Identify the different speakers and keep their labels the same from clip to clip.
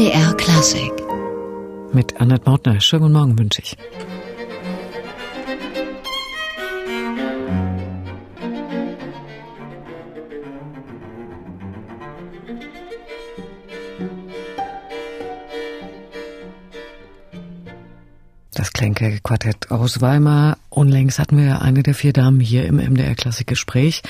Speaker 1: MDR Klassik.
Speaker 2: Mit Annette Mautner. Schönen guten Morgen wünsche ich. Das Klenke-Quartett aus Weimar. Unlängst hatten wir eine der vier Damen hier im MDR Klassikgespräch.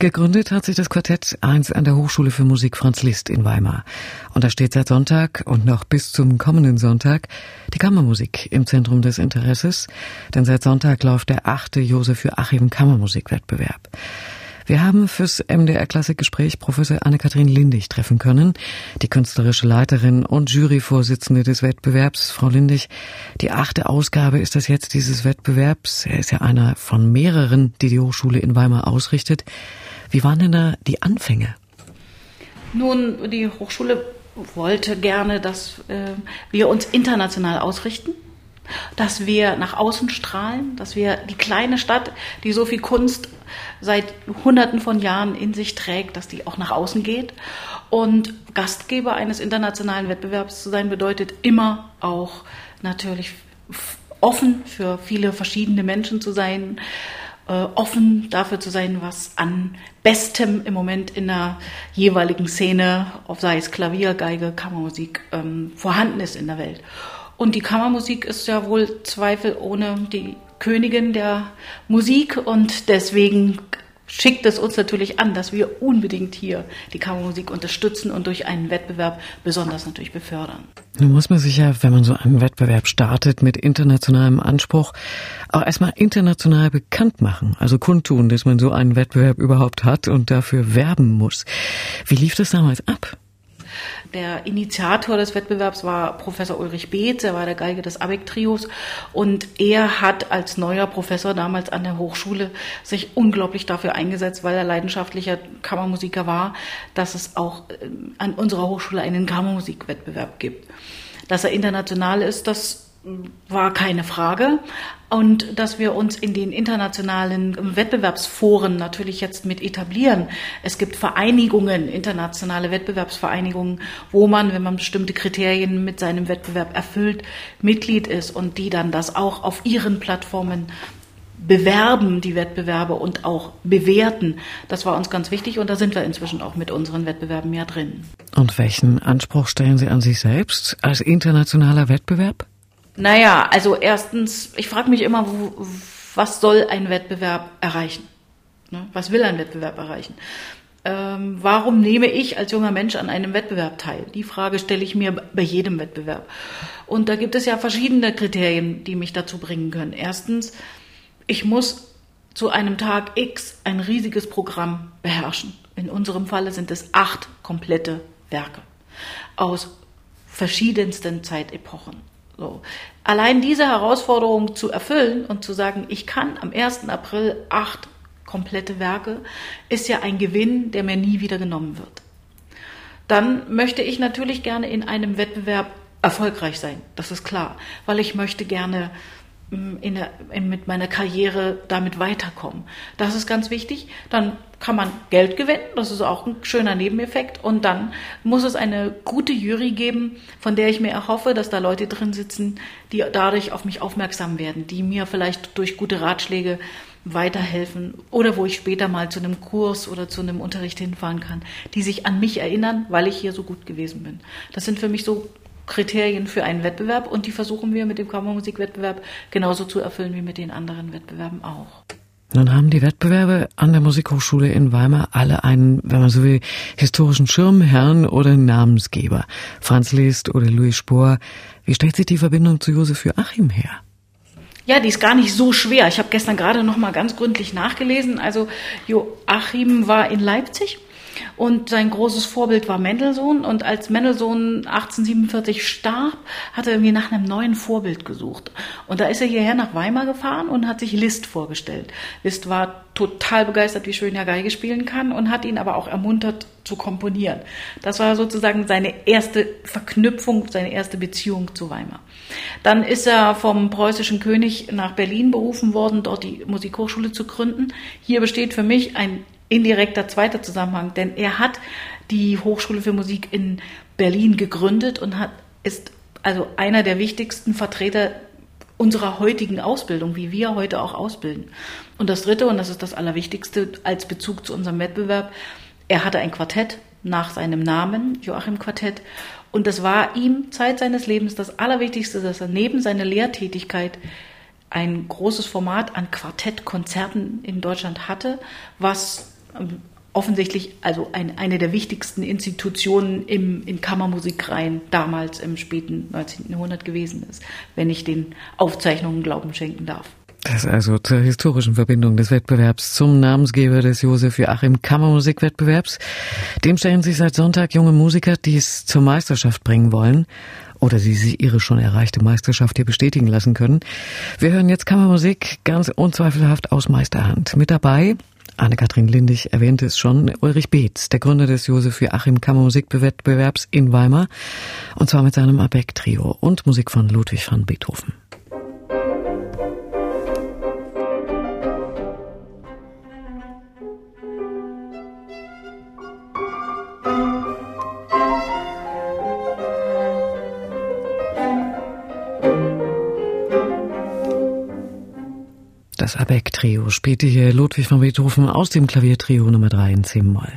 Speaker 2: Gegründet hat sich das Quartett einst an der Hochschule für Musik Franz Liszt in Weimar. Und da steht seit Sonntag und noch bis zum kommenden Sonntag die Kammermusik im Zentrum des Interesses. Denn seit Sonntag läuft der achte Josef Joachim Kammermusikwettbewerb. Wir haben fürs MDR Klassikgespräch Professor Anne-Kathrin Lindig treffen können, die künstlerische Leiterin und Juryvorsitzende des Wettbewerbs. Frau Lindig, die achte Ausgabe ist das jetzt dieses Wettbewerbs. Er ist ja einer von mehreren, die die Hochschule in Weimar ausrichtet. Wie waren denn da die Anfänge?
Speaker 3: Nun, die Hochschule wollte gerne, dass äh, wir uns international ausrichten dass wir nach außen strahlen, dass wir die kleine Stadt, die so viel Kunst seit Hunderten von Jahren in sich trägt, dass die auch nach außen geht. Und Gastgeber eines internationalen Wettbewerbs zu sein, bedeutet immer auch natürlich offen für viele verschiedene Menschen zu sein, äh, offen dafür zu sein, was an Bestem im Moment in der jeweiligen Szene, sei es Klavier, Geige, Kammermusik, ähm, vorhanden ist in der Welt. Und die Kammermusik ist ja wohl zweifelohne die Königin der Musik und deswegen schickt es uns natürlich an, dass wir unbedingt hier die Kammermusik unterstützen und durch einen Wettbewerb besonders natürlich befördern.
Speaker 2: Nun muss man sich ja, wenn man so einen Wettbewerb startet mit internationalem Anspruch, auch erstmal international bekannt machen, also kundtun, dass man so einen Wettbewerb überhaupt hat und dafür werben muss. Wie lief das damals ab?
Speaker 3: Der Initiator des Wettbewerbs war Professor Ulrich Beetz, er war der Geige des ABEC-Trios und er hat als neuer Professor damals an der Hochschule sich unglaublich dafür eingesetzt, weil er leidenschaftlicher Kammermusiker war, dass es auch äh, an unserer Hochschule einen Kammermusikwettbewerb gibt. Dass er international ist, das war keine Frage. Und dass wir uns in den internationalen Wettbewerbsforen natürlich jetzt mit etablieren. Es gibt Vereinigungen, internationale Wettbewerbsvereinigungen, wo man, wenn man bestimmte Kriterien mit seinem Wettbewerb erfüllt, Mitglied ist und die dann das auch auf ihren Plattformen bewerben, die Wettbewerbe und auch bewerten. Das war uns ganz wichtig und da sind wir inzwischen auch mit unseren Wettbewerben ja drin.
Speaker 2: Und welchen Anspruch stellen Sie an sich selbst als internationaler Wettbewerb?
Speaker 3: Naja, also erstens, ich frage mich immer, wo, was soll ein Wettbewerb erreichen? Ne? Was will ein Wettbewerb erreichen? Ähm, warum nehme ich als junger Mensch an einem Wettbewerb teil? Die Frage stelle ich mir bei jedem Wettbewerb. Und da gibt es ja verschiedene Kriterien, die mich dazu bringen können. Erstens, ich muss zu einem Tag X ein riesiges Programm beherrschen. In unserem Falle sind es acht komplette Werke aus verschiedensten Zeitepochen. So. Allein diese Herausforderung zu erfüllen und zu sagen, ich kann am 1. April acht komplette Werke, ist ja ein Gewinn, der mir nie wieder genommen wird. Dann möchte ich natürlich gerne in einem Wettbewerb erfolgreich sein, das ist klar, weil ich möchte gerne in in, mit meiner Karriere damit weiterkommen. Das ist ganz wichtig. Dann kann man Geld gewinnen, das ist auch ein schöner Nebeneffekt. Und dann muss es eine gute Jury geben, von der ich mir erhoffe, dass da Leute drin sitzen, die dadurch auf mich aufmerksam werden, die mir vielleicht durch gute Ratschläge weiterhelfen oder wo ich später mal zu einem Kurs oder zu einem Unterricht hinfahren kann, die sich an mich erinnern, weil ich hier so gut gewesen bin. Das sind für mich so Kriterien für einen Wettbewerb und die versuchen wir mit dem Kammermusikwettbewerb genauso zu erfüllen wie mit den anderen Wettbewerben auch.
Speaker 2: Nun haben die Wettbewerbe an der Musikhochschule in Weimar alle einen, wenn man so will, historischen Schirmherrn oder Namensgeber. Franz Liszt oder Louis Spohr. Wie stellt sich die Verbindung zu Josef Joachim her?
Speaker 3: Ja, die ist gar nicht so schwer. Ich habe gestern gerade noch mal ganz gründlich nachgelesen. Also Joachim war in Leipzig und sein großes Vorbild war Mendelssohn. Und als Mendelssohn 1847 starb, hat er irgendwie nach einem neuen Vorbild gesucht. Und da ist er hierher nach Weimar gefahren und hat sich Liszt vorgestellt. Liszt war total begeistert, wie schön er Geige spielen kann und hat ihn aber auch ermuntert zu komponieren. Das war sozusagen seine erste Verknüpfung, seine erste Beziehung zu Weimar. Dann ist er vom preußischen König nach Berlin berufen worden, dort die Musikhochschule zu gründen. Hier besteht für mich ein indirekter zweiter Zusammenhang, denn er hat die Hochschule für Musik in Berlin gegründet und hat, ist also einer der wichtigsten Vertreter unserer heutigen Ausbildung, wie wir heute auch ausbilden. Und das Dritte, und das ist das Allerwichtigste als Bezug zu unserem Wettbewerb, er hatte ein Quartett nach seinem Namen, Joachim Quartett. Und das war ihm Zeit seines Lebens das Allerwichtigste, dass er neben seiner Lehrtätigkeit ein großes Format an Quartettkonzerten in Deutschland hatte, was offensichtlich also ein, eine der wichtigsten Institutionen im, in Kammermusikreihen damals im späten 19. Jahrhundert gewesen ist, wenn ich den Aufzeichnungen Glauben schenken darf.
Speaker 2: Das also zur historischen Verbindung des Wettbewerbs zum Namensgeber des Josef Joachim Kammermusikwettbewerbs. Dem stellen sich seit Sonntag junge Musiker, die es zur Meisterschaft bringen wollen oder die sich ihre schon erreichte Meisterschaft hier bestätigen lassen können. Wir hören jetzt Kammermusik ganz unzweifelhaft aus Meisterhand. Mit dabei Anne-Kathrin Lindig erwähnte es schon, Ulrich Beetz, der Gründer des Josef Joachim Kammermusikwettbewerbs in Weimar, und zwar mit seinem Abeck-Trio und Musik von Ludwig van Beethoven. Das Abeck-Trio spielte hier Ludwig von Beethoven aus dem Klaviertrio Nummer 3 in C-Moll.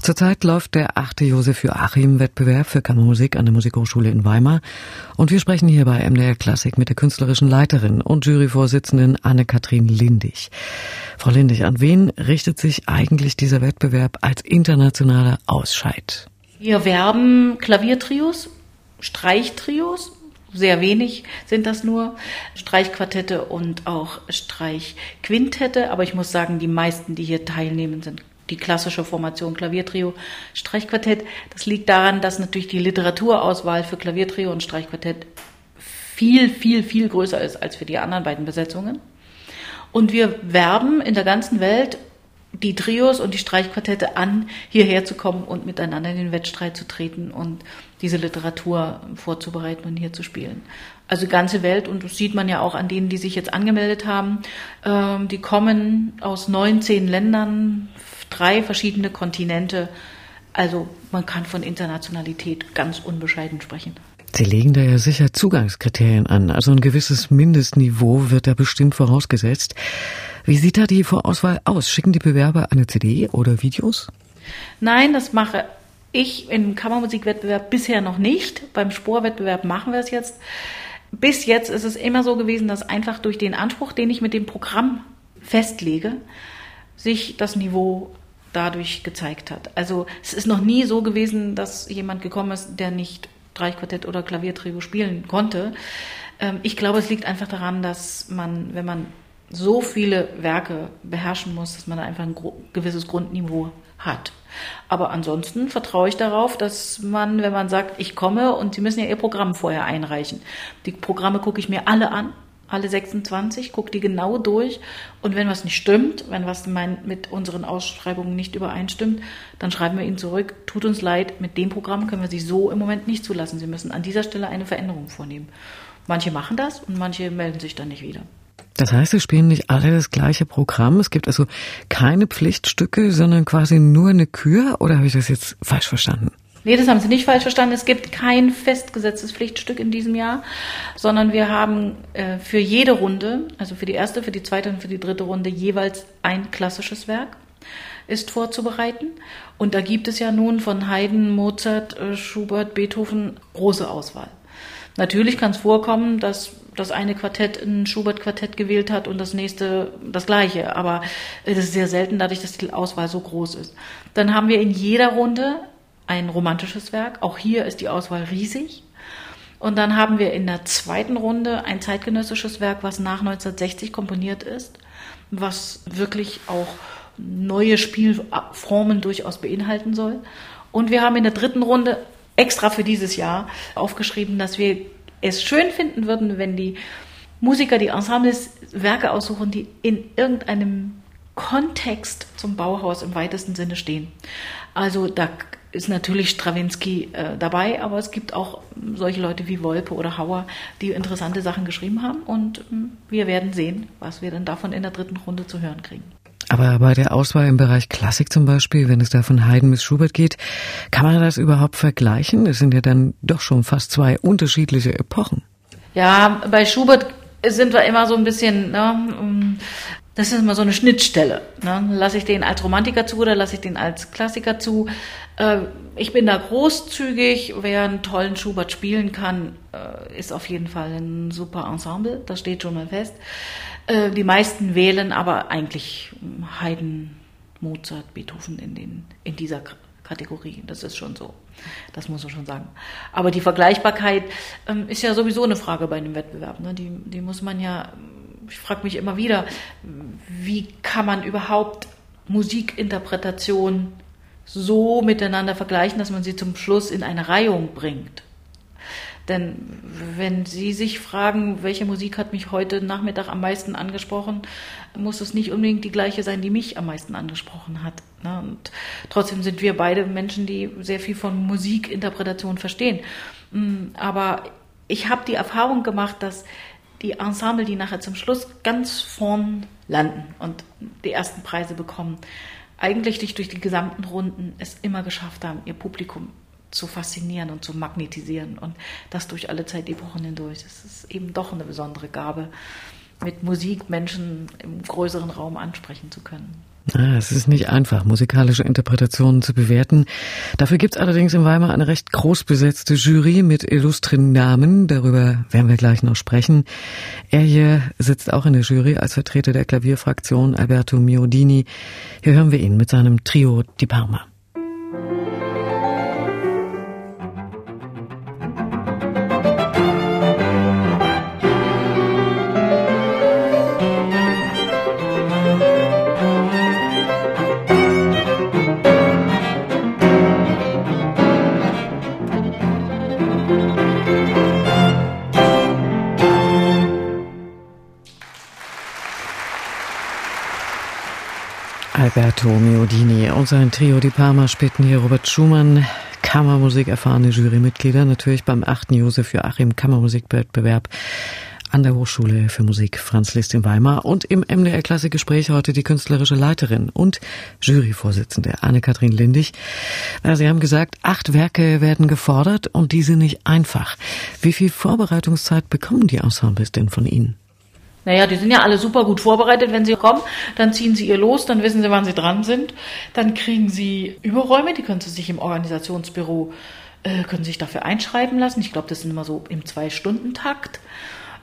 Speaker 2: Zurzeit läuft der achte Josef Joachim-Wettbewerb für Kammermusik an der Musikhochschule in Weimar und wir sprechen hier bei MDR Klassik mit der künstlerischen Leiterin und Juryvorsitzenden Anne-Kathrin Lindig. Frau Lindig, an wen richtet sich eigentlich dieser Wettbewerb als internationaler Ausscheid?
Speaker 3: Wir werben Klaviertrios, Streichtrios sehr wenig sind das nur, Streichquartette und auch Streichquintette. Aber ich muss sagen, die meisten, die hier teilnehmen, sind die klassische Formation Klaviertrio, Streichquartett. Das liegt daran, dass natürlich die Literaturauswahl für Klaviertrio und Streichquartett viel, viel, viel größer ist als für die anderen beiden Besetzungen. Und wir werben in der ganzen Welt die Trios und die Streichquartette an, hierher zu kommen und miteinander in den Wettstreit zu treten und diese Literatur vorzubereiten und hier zu spielen. Also ganze Welt und das sieht man ja auch an denen, die sich jetzt angemeldet haben. Ähm, die kommen aus 19 Ländern, drei verschiedene Kontinente. Also man kann von Internationalität ganz unbescheiden sprechen.
Speaker 2: Sie legen da ja sicher Zugangskriterien an. Also ein gewisses Mindestniveau wird da bestimmt vorausgesetzt. Wie sieht da die Vorauswahl aus? Schicken die Bewerber eine CD oder Videos?
Speaker 3: Nein, das mache ich im Kammermusikwettbewerb bisher noch nicht. Beim Sporwettbewerb machen wir es jetzt. Bis jetzt ist es immer so gewesen, dass einfach durch den Anspruch, den ich mit dem Programm festlege, sich das Niveau dadurch gezeigt hat. Also es ist noch nie so gewesen, dass jemand gekommen ist, der nicht Streichquartett oder Klaviertrio spielen konnte. Ähm, ich glaube, es liegt einfach daran, dass man, wenn man so viele Werke beherrschen muss, dass man einfach ein gewisses Grundniveau hat. Aber ansonsten vertraue ich darauf, dass man, wenn man sagt, ich komme und Sie müssen ja Ihr Programm vorher einreichen. Die Programme gucke ich mir alle an, alle 26, gucke die genau durch und wenn was nicht stimmt, wenn was mit unseren Ausschreibungen nicht übereinstimmt, dann schreiben wir Ihnen zurück, tut uns leid, mit dem Programm können wir Sie so im Moment nicht zulassen. Sie müssen an dieser Stelle eine Veränderung vornehmen. Manche machen das und manche melden sich dann nicht wieder.
Speaker 2: Das heißt, es spielen nicht alle das gleiche Programm. Es gibt also keine Pflichtstücke, sondern quasi nur eine Kür. Oder habe ich das jetzt falsch verstanden?
Speaker 3: Nee, das haben Sie nicht falsch verstanden. Es gibt kein festgesetztes Pflichtstück in diesem Jahr, sondern wir haben äh, für jede Runde, also für die erste, für die zweite und für die dritte Runde jeweils ein klassisches Werk ist vorzubereiten. Und da gibt es ja nun von Haydn, Mozart, äh, Schubert, Beethoven große Auswahl. Natürlich kann es vorkommen, dass das eine Quartett ein Schubert-Quartett gewählt hat und das nächste das gleiche. Aber es ist sehr selten, dadurch, dass die Auswahl so groß ist. Dann haben wir in jeder Runde ein romantisches Werk. Auch hier ist die Auswahl riesig. Und dann haben wir in der zweiten Runde ein zeitgenössisches Werk, was nach 1960 komponiert ist, was wirklich auch neue Spielformen durchaus beinhalten soll. Und wir haben in der dritten Runde extra für dieses Jahr aufgeschrieben, dass wir es schön finden würden, wenn die Musiker, die Ensembles Werke aussuchen, die in irgendeinem Kontext zum Bauhaus im weitesten Sinne stehen. Also da ist natürlich Stravinsky äh, dabei, aber es gibt auch solche Leute wie Wolpe oder Hauer, die interessante Sachen geschrieben haben und äh, wir werden sehen, was wir dann davon in der dritten Runde zu hören kriegen.
Speaker 2: Aber bei der Auswahl im Bereich Klassik zum Beispiel, wenn es da von Haydn bis Schubert geht, kann man das überhaupt vergleichen? Es sind ja dann doch schon fast zwei unterschiedliche Epochen.
Speaker 3: Ja, bei Schubert sind wir immer so ein bisschen, ne, das ist immer so eine Schnittstelle. Ne? Lasse ich den als Romantiker zu oder lasse ich den als Klassiker zu? Äh, ich bin da großzügig. Wer einen tollen Schubert spielen kann, äh, ist auf jeden Fall ein super Ensemble. Das steht schon mal fest. Äh, die meisten wählen aber eigentlich Haydn, Mozart, Beethoven in, den, in dieser Kategorie. Das ist schon so. Das muss man schon sagen. Aber die Vergleichbarkeit ähm, ist ja sowieso eine Frage bei einem Wettbewerb. Ne? Die, die muss man ja ich frage mich immer wieder, wie kann man überhaupt Musikinterpretation so miteinander vergleichen, dass man sie zum Schluss in eine Reihung bringt. Denn wenn Sie sich fragen, welche Musik hat mich heute Nachmittag am meisten angesprochen, muss es nicht unbedingt die gleiche sein, die mich am meisten angesprochen hat. Ne? Und trotzdem sind wir beide Menschen, die sehr viel von Musikinterpretation verstehen. Mm, aber ich habe die Erfahrung gemacht, dass die Ensemble, die nachher zum Schluss ganz vorn landen und die ersten Preise bekommen, eigentlich durch die gesamten Runden es immer geschafft haben, ihr Publikum zu faszinieren und zu magnetisieren und das durch alle Zeitepochen hindurch. Das ist eben doch eine besondere Gabe, mit Musik Menschen im größeren Raum ansprechen zu können.
Speaker 2: Ah, es ist nicht einfach, musikalische Interpretationen zu bewerten. Dafür gibt es allerdings in Weimar eine recht groß besetzte Jury mit illustren Namen. Darüber werden wir gleich noch sprechen. Er hier sitzt auch in der Jury als Vertreter der Klavierfraktion Alberto Miodini. Hier hören wir ihn mit seinem Trio Di Parma. Alberto Miodini und sein Trio Di Parma spielten hier Robert Schumann, Kammermusik erfahrene Jurymitglieder, natürlich beim 8. Josef Joachim Kammermusikwettbewerb an der Hochschule für Musik Franz Liszt in Weimar und im MDR Klassikgespräch heute die künstlerische Leiterin und Juryvorsitzende Anne-Kathrin Lindig. Sie haben gesagt, acht Werke werden gefordert und die sind nicht einfach. Wie viel Vorbereitungszeit bekommen die Ensembles denn von Ihnen?
Speaker 3: Naja, die sind ja alle super gut vorbereitet, wenn sie kommen. Dann ziehen sie ihr los, dann wissen sie, wann sie dran sind. Dann kriegen sie Überräume, die können sie sich im Organisationsbüro, äh, können sich dafür einschreiben lassen. Ich glaube, das sind immer so im Zwei-Stunden-Takt.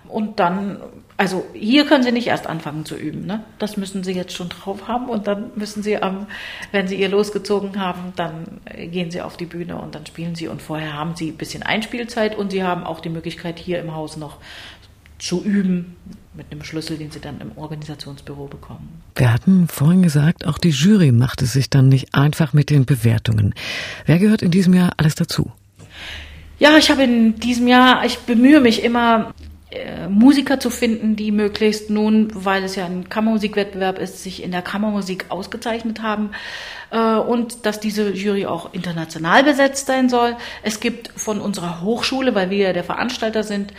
Speaker 3: Und dann, also hier können sie nicht erst anfangen zu üben. Ne? Das müssen sie jetzt schon drauf haben. Und dann müssen sie, ähm, wenn sie ihr losgezogen haben, dann gehen sie auf die Bühne und dann spielen sie. Und vorher haben sie ein bisschen Einspielzeit und sie haben auch die Möglichkeit, hier im Haus noch zu üben mit einem Schlüssel, den sie dann im Organisationsbüro bekommen.
Speaker 2: Wir hatten vorhin gesagt, auch die Jury macht es sich dann nicht einfach mit den Bewertungen. Wer gehört in diesem Jahr alles dazu?
Speaker 3: Ja, ich habe in diesem Jahr, ich bemühe mich immer, äh, Musiker zu finden, die möglichst nun, weil es ja ein Kammermusikwettbewerb ist, sich in der Kammermusik ausgezeichnet haben äh, und dass diese Jury auch international besetzt sein soll. Es gibt von unserer Hochschule, weil wir ja der Veranstalter sind,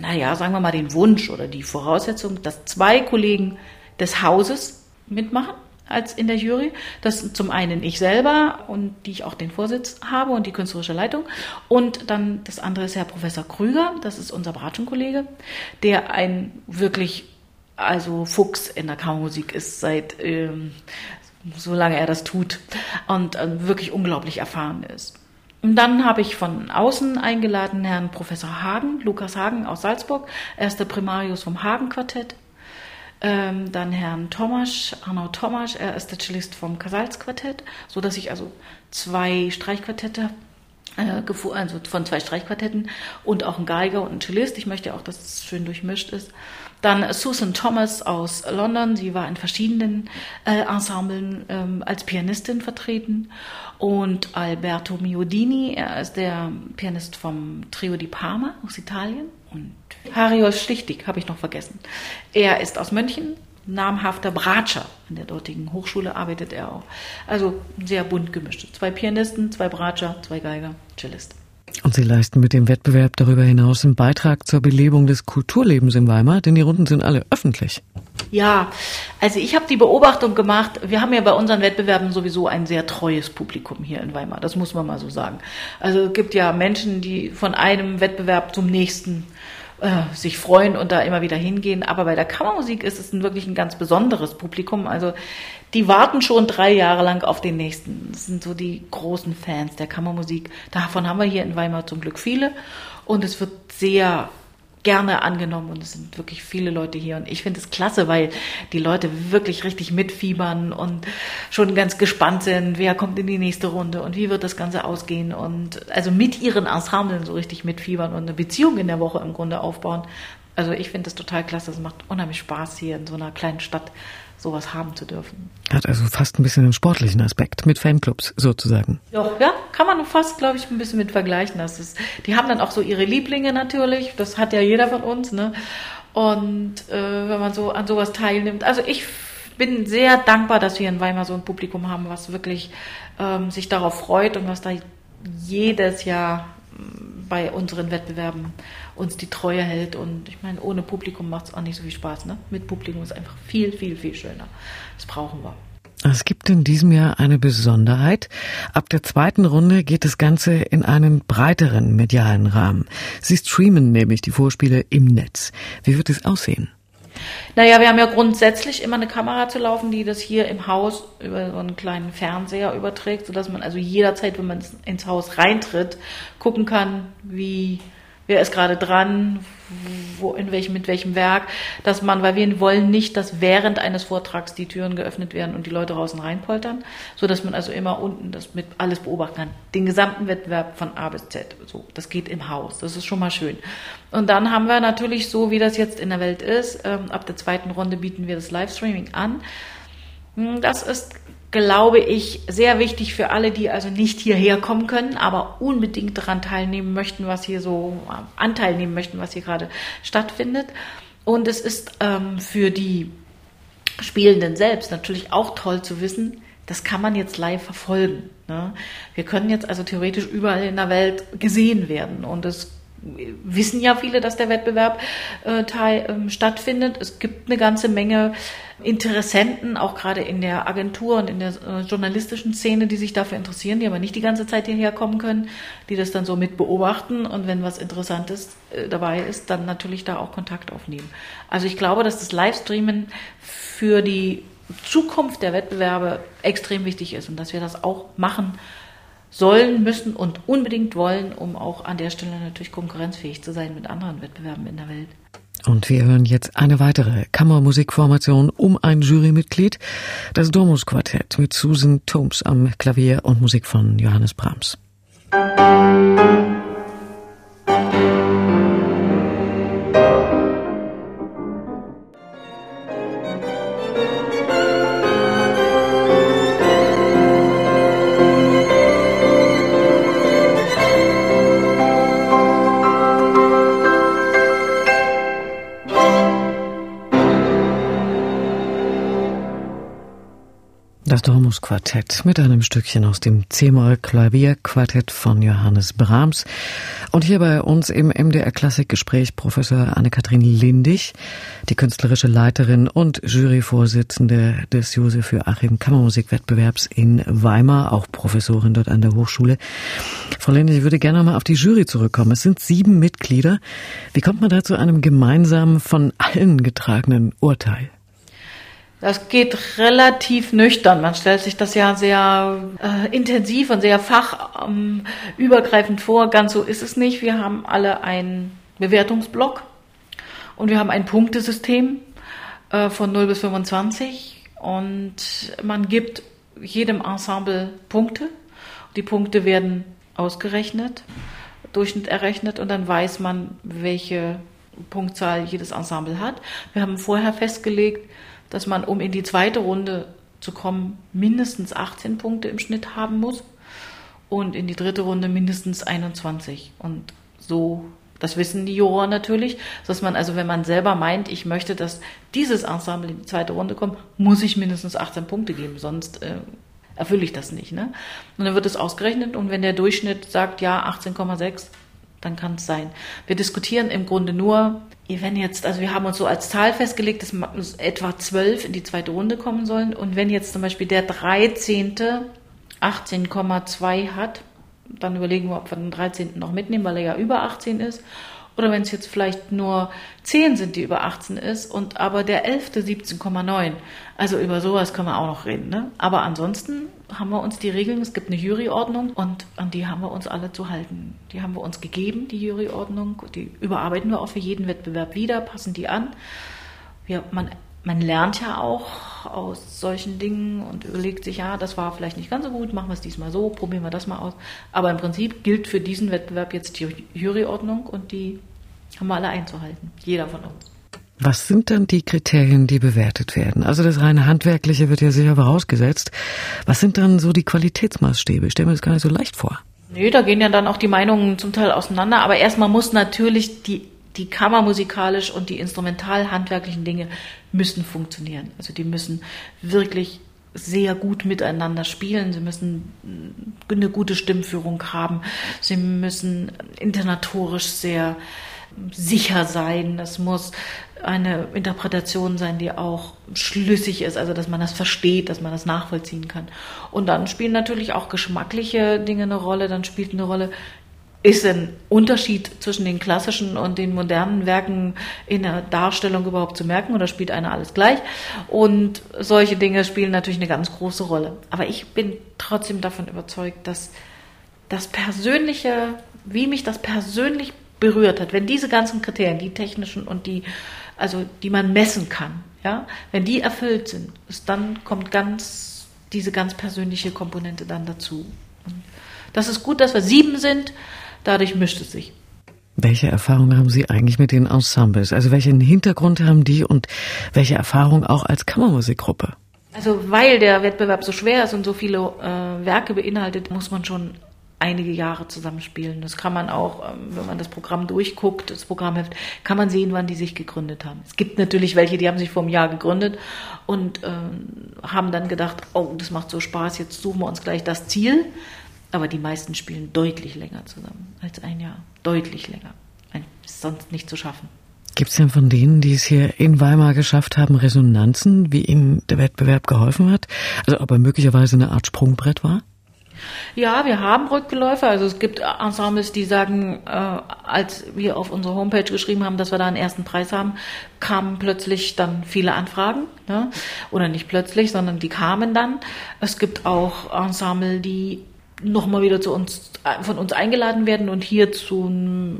Speaker 3: naja, sagen wir mal, den Wunsch oder die Voraussetzung, dass zwei Kollegen des Hauses mitmachen als in der Jury. Das zum einen ich selber und die ich auch den Vorsitz habe und die künstlerische Leitung. Und dann das andere ist Herr Professor Krüger, das ist unser Bratschenkollege, der ein wirklich also Fuchs in der Kammermusik ist seit ähm, solange er das tut und äh, wirklich unglaublich erfahren ist. Und dann habe ich von außen eingeladen Herrn Professor Hagen, Lukas Hagen aus Salzburg. Er ist der Primarius vom Hagen-Quartett. Ähm, dann Herrn Tomasch, Arnaud Tomasch, er ist der Cellist vom Casals-Quartett, so dass ich also zwei Streichquartette also von zwei Streichquartetten und auch ein Geiger und ein Cellist. Ich möchte auch, dass es schön durchmischt ist. Dann Susan Thomas aus London. Sie war in verschiedenen äh, Ensemblen ähm, als Pianistin vertreten. Und Alberto Miodini, er ist der Pianist vom Trio di Parma aus Italien. Und Harios Schlichtig habe ich noch vergessen. Er ist aus München, namhafter Bratscher. An der dortigen Hochschule arbeitet er auch. Also sehr bunt gemischt. Zwei Pianisten, zwei Bratscher, zwei Geiger, Cellist.
Speaker 2: Und Sie leisten mit dem Wettbewerb darüber hinaus einen Beitrag zur Belebung des Kulturlebens in Weimar, denn die Runden sind alle öffentlich.
Speaker 3: Ja, also ich habe die Beobachtung gemacht, wir haben ja bei unseren Wettbewerben sowieso ein sehr treues Publikum hier in Weimar, das muss man mal so sagen. Also es gibt ja Menschen, die von einem Wettbewerb zum nächsten äh, sich freuen und da immer wieder hingehen. Aber bei der Kammermusik ist es ein, wirklich ein ganz besonderes Publikum. Also die warten schon drei Jahre lang auf den nächsten. Das sind so die großen Fans der Kammermusik. Davon haben wir hier in Weimar zum Glück viele. Und es wird sehr gerne angenommen und es sind wirklich viele Leute hier. Und ich finde es klasse, weil die Leute wirklich richtig mitfiebern und schon ganz gespannt sind, wer kommt in die nächste Runde und wie wird das Ganze ausgehen. Und also mit ihren Ensemblen so richtig mitfiebern und eine Beziehung in der Woche im Grunde aufbauen. Also ich finde das total klasse, es macht unheimlich Spaß hier in so einer kleinen Stadt sowas haben zu dürfen.
Speaker 2: Hat also fast ein bisschen einen sportlichen Aspekt mit Fanclubs sozusagen.
Speaker 3: Ja, ja kann man fast, glaube ich, ein bisschen mit vergleichen. Das ist, die haben dann auch so ihre Lieblinge natürlich. Das hat ja jeder von uns. Ne? Und äh, wenn man so an sowas teilnimmt. Also ich bin sehr dankbar, dass wir in Weimar so ein Publikum haben, was wirklich ähm, sich darauf freut und was da jedes Jahr bei unseren Wettbewerben uns die Treue hält. Und ich meine, ohne Publikum macht es auch nicht so viel Spaß. Ne? Mit Publikum ist einfach viel, viel, viel schöner. Das brauchen wir.
Speaker 2: Es gibt in diesem Jahr eine Besonderheit. Ab der zweiten Runde geht das Ganze in einen breiteren medialen Rahmen. Sie streamen nämlich die Vorspiele im Netz. Wie wird es aussehen?
Speaker 3: Naja, wir haben ja grundsätzlich immer eine Kamera zu laufen, die das hier im Haus über so einen kleinen Fernseher überträgt, sodass man also jederzeit, wenn man ins Haus reintritt, gucken kann, wie wer ist gerade dran, wo, in welchem, mit welchem Werk, dass man, weil wir wollen nicht, dass während eines Vortrags die Türen geöffnet werden und die Leute draußen reinpoltern, so dass man also immer unten das mit alles beobachten kann. Den gesamten Wettbewerb von A bis Z. So, das geht im Haus. Das ist schon mal schön. Und dann haben wir natürlich so, wie das jetzt in der Welt ist, ähm, ab der zweiten Runde bieten wir das Livestreaming an. Hm, das ist glaube ich, sehr wichtig für alle, die also nicht hierher kommen können, aber unbedingt daran teilnehmen möchten, was hier so äh, Anteil nehmen möchten, was hier gerade stattfindet. Und es ist ähm, für die Spielenden selbst natürlich auch toll zu wissen, das kann man jetzt live verfolgen. Ne? Wir können jetzt also theoretisch überall in der Welt gesehen werden und es wissen ja viele, dass der Wettbewerb äh, teil, ähm, stattfindet. Es gibt eine ganze Menge Interessenten, auch gerade in der Agentur und in der äh, journalistischen Szene, die sich dafür interessieren, die aber nicht die ganze Zeit hierher kommen können, die das dann so mit beobachten und wenn was Interessantes äh, dabei ist, dann natürlich da auch Kontakt aufnehmen. Also ich glaube, dass das Livestreamen für die Zukunft der Wettbewerbe extrem wichtig ist und dass wir das auch machen sollen, müssen und unbedingt wollen, um auch an der Stelle natürlich konkurrenzfähig zu sein mit anderen Wettbewerben in der Welt.
Speaker 2: Und wir hören jetzt eine weitere Kammermusikformation um ein Jurymitglied, das Domus Quartett mit Susan Thoms am Klavier und Musik von Johannes Brahms. Musik Das Dormus Quartett mit einem Stückchen aus dem C-Moll Klavierquartett von Johannes Brahms. Und hier bei uns im MDR Klassikgespräch Professor Anne-Kathrin Lindig, die künstlerische Leiterin und Juryvorsitzende des Josef Joachim Kammermusikwettbewerbs in Weimar, auch Professorin dort an der Hochschule. Frau Lindig, ich würde gerne mal auf die Jury zurückkommen. Es sind sieben Mitglieder. Wie kommt man da zu einem gemeinsamen, von allen getragenen Urteil?
Speaker 3: Das geht relativ nüchtern. Man stellt sich das ja sehr äh, intensiv und sehr fachübergreifend ähm, vor. Ganz so ist es nicht. Wir haben alle einen Bewertungsblock und wir haben ein Punktesystem äh, von 0 bis 25 und man gibt jedem Ensemble Punkte. Die Punkte werden ausgerechnet, Durchschnitt errechnet und dann weiß man, welche Punktzahl jedes Ensemble hat. Wir haben vorher festgelegt, dass man, um in die zweite Runde zu kommen, mindestens 18 Punkte im Schnitt haben muss und in die dritte Runde mindestens 21. Und so, das wissen die Juroren natürlich, dass man also, wenn man selber meint, ich möchte, dass dieses Ensemble in die zweite Runde kommt, muss ich mindestens 18 Punkte geben, sonst äh, erfülle ich das nicht. Ne? Und dann wird es ausgerechnet und wenn der Durchschnitt sagt, ja, 18,6, dann kann es sein. Wir diskutieren im Grunde nur, wenn jetzt, also wir haben uns so als Zahl festgelegt, dass etwa zwölf in die zweite Runde kommen sollen. Und wenn jetzt zum Beispiel der 13. 18,2 hat, dann überlegen wir, ob wir den 13. noch mitnehmen, weil er ja über 18 ist. Oder wenn es jetzt vielleicht nur 10 sind, die über 18 ist, und aber der 11. 17,9. Also über sowas können wir auch noch reden. Ne? Aber ansonsten haben wir uns die Regeln, es gibt eine Juryordnung und an die haben wir uns alle zu halten. Die haben wir uns gegeben, die Juryordnung. Die überarbeiten wir auch für jeden Wettbewerb wieder, passen die an. Wir, man man lernt ja auch aus solchen Dingen und überlegt sich, ja, das war vielleicht nicht ganz so gut, machen wir es diesmal so, probieren wir das mal aus. Aber im Prinzip gilt für diesen Wettbewerb jetzt die Juryordnung und die haben wir alle einzuhalten, jeder von uns.
Speaker 2: Was sind dann die Kriterien, die bewertet werden? Also das reine Handwerkliche wird ja sicher vorausgesetzt. Was sind dann so die Qualitätsmaßstäbe? Ich stelle mir das gar nicht so leicht vor.
Speaker 3: Nö, da gehen ja dann auch die Meinungen zum Teil auseinander. Aber erstmal muss natürlich die die kammermusikalisch und die instrumental-handwerklichen Dinge müssen funktionieren. Also die müssen wirklich sehr gut miteinander spielen. Sie müssen eine gute Stimmführung haben. Sie müssen internatorisch sehr sicher sein. Es muss eine Interpretation sein, die auch schlüssig ist, also dass man das versteht, dass man das nachvollziehen kann. Und dann spielen natürlich auch geschmackliche Dinge eine Rolle. Dann spielt eine Rolle, ist ein Unterschied zwischen den klassischen und den modernen Werken in der Darstellung überhaupt zu merken oder spielt einer alles gleich? Und solche Dinge spielen natürlich eine ganz große Rolle. Aber ich bin trotzdem davon überzeugt, dass das Persönliche, wie mich das persönlich berührt hat, wenn diese ganzen Kriterien, die technischen und die, also die man messen kann, ja, wenn die erfüllt sind, dann kommt ganz diese ganz persönliche Komponente dann dazu. Und das ist gut, dass wir sieben sind. Dadurch mischt es sich.
Speaker 2: Welche Erfahrung haben Sie eigentlich mit den Ensembles? Also welchen Hintergrund haben die und welche Erfahrung auch als Kammermusikgruppe?
Speaker 3: Also weil der Wettbewerb so schwer ist und so viele äh, Werke beinhaltet, muss man schon einige Jahre zusammenspielen. Das kann man auch, ähm, wenn man das Programm durchguckt, das Programmheft, kann man sehen, wann die sich gegründet haben. Es gibt natürlich welche, die haben sich vor einem Jahr gegründet und äh, haben dann gedacht, oh, das macht so Spaß, jetzt suchen wir uns gleich das Ziel. Aber die meisten spielen deutlich länger zusammen als ein Jahr. Deutlich länger. Ist sonst nicht zu schaffen.
Speaker 2: Gibt es denn von denen, die es hier in Weimar geschafft haben, Resonanzen, wie ihnen der Wettbewerb geholfen hat? Also ob er möglicherweise eine Art Sprungbrett war?
Speaker 3: Ja, wir haben Rückläufe. Also es gibt Ensembles, die sagen, äh, als wir auf unsere Homepage geschrieben haben, dass wir da einen ersten Preis haben, kamen plötzlich dann viele Anfragen. Ne? Oder nicht plötzlich, sondern die kamen dann. Es gibt auch Ensemble, die nochmal wieder zu uns, von uns eingeladen werden und hier zu einer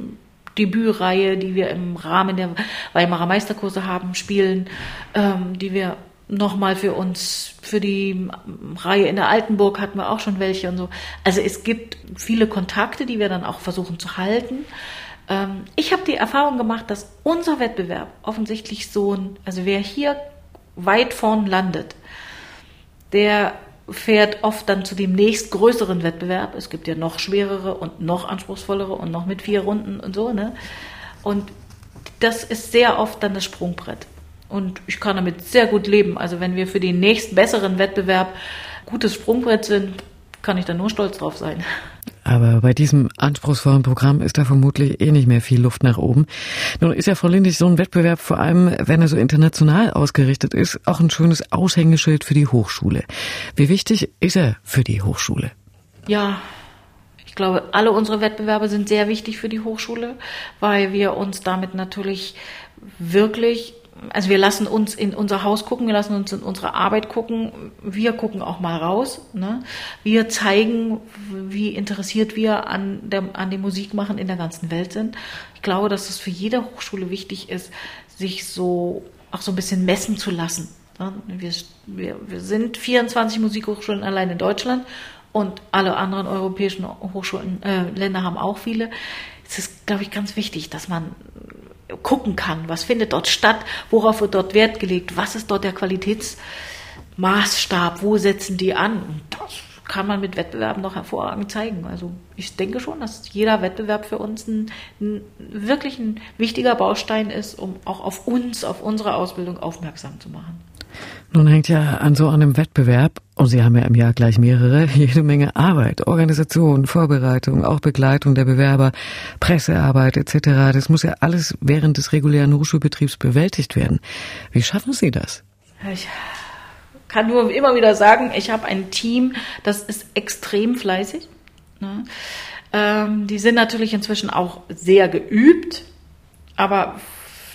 Speaker 3: Debütreihe, die wir im Rahmen der Weimarer Meisterkurse haben, spielen, ähm, die wir nochmal für uns, für die Reihe in der Altenburg hatten wir auch schon welche und so. Also es gibt viele Kontakte, die wir dann auch versuchen zu halten. Ähm, ich habe die Erfahrung gemacht, dass unser Wettbewerb offensichtlich so ein, also wer hier weit vorn landet, der fährt oft dann zu dem nächstgrößeren Wettbewerb. Es gibt ja noch schwerere und noch anspruchsvollere und noch mit vier Runden und so, ne? Und das ist sehr oft dann das Sprungbrett. Und ich kann damit sehr gut leben. Also wenn wir für den nächst besseren Wettbewerb gutes Sprungbrett sind, kann ich da nur stolz drauf sein.
Speaker 2: Aber bei diesem anspruchsvollen Programm ist da vermutlich eh nicht mehr viel Luft nach oben. Nun ist ja Frau Lindig so ein Wettbewerb, vor allem wenn er so international ausgerichtet ist, auch ein schönes Aushängeschild für die Hochschule. Wie wichtig ist er für die Hochschule?
Speaker 3: Ja, ich glaube, alle unsere Wettbewerbe sind sehr wichtig für die Hochschule, weil wir uns damit natürlich wirklich also wir lassen uns in unser Haus gucken, wir lassen uns in unsere Arbeit gucken, wir gucken auch mal raus. Ne? Wir zeigen, wie interessiert wir an, der, an dem Musikmachen in der ganzen Welt sind. Ich glaube, dass es für jede Hochschule wichtig ist, sich so auch so ein bisschen messen zu lassen. Ne? Wir, wir, wir sind 24 Musikhochschulen allein in Deutschland und alle anderen europäischen Hochschulen, äh, Länder haben auch viele. Es ist, glaube ich, ganz wichtig, dass man gucken kann, was findet dort statt, worauf wird dort Wert gelegt, was ist dort der Qualitätsmaßstab, wo setzen die an. Und das kann man mit Wettbewerben noch hervorragend zeigen. Also ich denke schon, dass jeder Wettbewerb für uns ein, ein, wirklich ein wichtiger Baustein ist, um auch auf uns, auf unsere Ausbildung aufmerksam zu machen.
Speaker 2: Nun hängt ja an so einem Wettbewerb, und Sie haben ja im Jahr gleich mehrere, jede Menge Arbeit, Organisation, Vorbereitung, auch Begleitung der Bewerber, Pressearbeit etc. Das muss ja alles während des regulären Hochschulbetriebs bewältigt werden. Wie schaffen Sie das?
Speaker 3: Ich kann nur immer wieder sagen, ich habe ein Team, das ist extrem fleißig. Ne? Ähm, die sind natürlich inzwischen auch sehr geübt, aber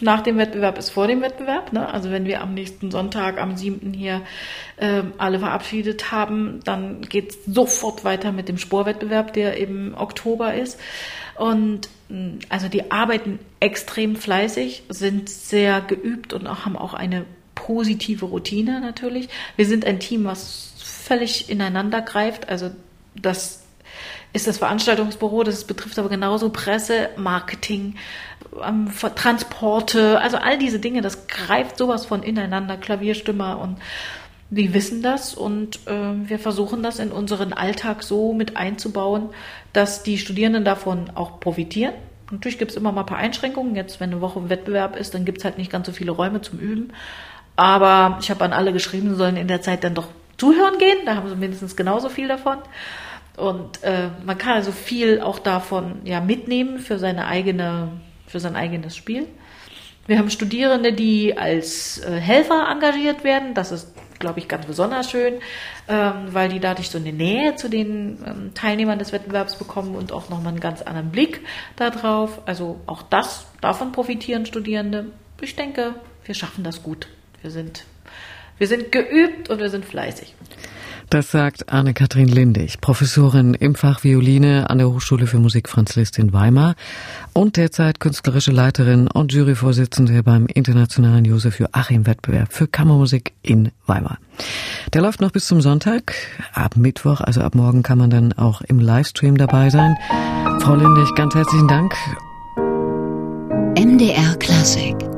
Speaker 3: nach dem Wettbewerb ist vor dem Wettbewerb. Ne? Also wenn wir am nächsten Sonntag, am 7. hier äh, alle verabschiedet haben, dann geht es sofort weiter mit dem Sporwettbewerb, der im Oktober ist. Und also die arbeiten extrem fleißig, sind sehr geübt und auch, haben auch eine positive Routine natürlich. Wir sind ein Team, was völlig ineinander greift. Also das ist das Veranstaltungsbüro, das betrifft aber genauso Presse, Marketing, ähm, Transporte, also all diese Dinge, das greift sowas von ineinander, Klavierstimmer und die wissen das und äh, wir versuchen das in unseren Alltag so mit einzubauen, dass die Studierenden davon auch profitieren. Natürlich gibt es immer mal ein paar Einschränkungen. Jetzt, wenn eine Woche Wettbewerb ist, dann gibt es halt nicht ganz so viele Räume zum Üben. Aber ich habe an alle geschrieben, sollen in der Zeit dann doch zuhören gehen. Da haben sie mindestens genauso viel davon. Und äh, man kann also viel auch davon ja mitnehmen für seine eigene, für sein eigenes Spiel. Wir haben Studierende, die als äh, Helfer engagiert werden. Das ist, glaube ich, ganz besonders schön, ähm, weil die dadurch so eine Nähe zu den ähm, Teilnehmern des Wettbewerbs bekommen und auch nochmal einen ganz anderen Blick darauf. Also auch das, davon profitieren Studierende. Ich denke, wir schaffen das gut. Wir sind, wir sind geübt und wir sind fleißig.
Speaker 2: Das sagt Anne-Kathrin Lindig, Professorin im Fach Violine an der Hochschule für Musik Franz Liszt in Weimar und derzeit künstlerische Leiterin und Juryvorsitzende beim Internationalen Josef Joachim Wettbewerb für Kammermusik in Weimar. Der läuft noch bis zum Sonntag. Ab Mittwoch, also ab morgen, kann man dann auch im Livestream dabei sein. Frau Lindig, ganz herzlichen Dank.
Speaker 1: MDR Klassik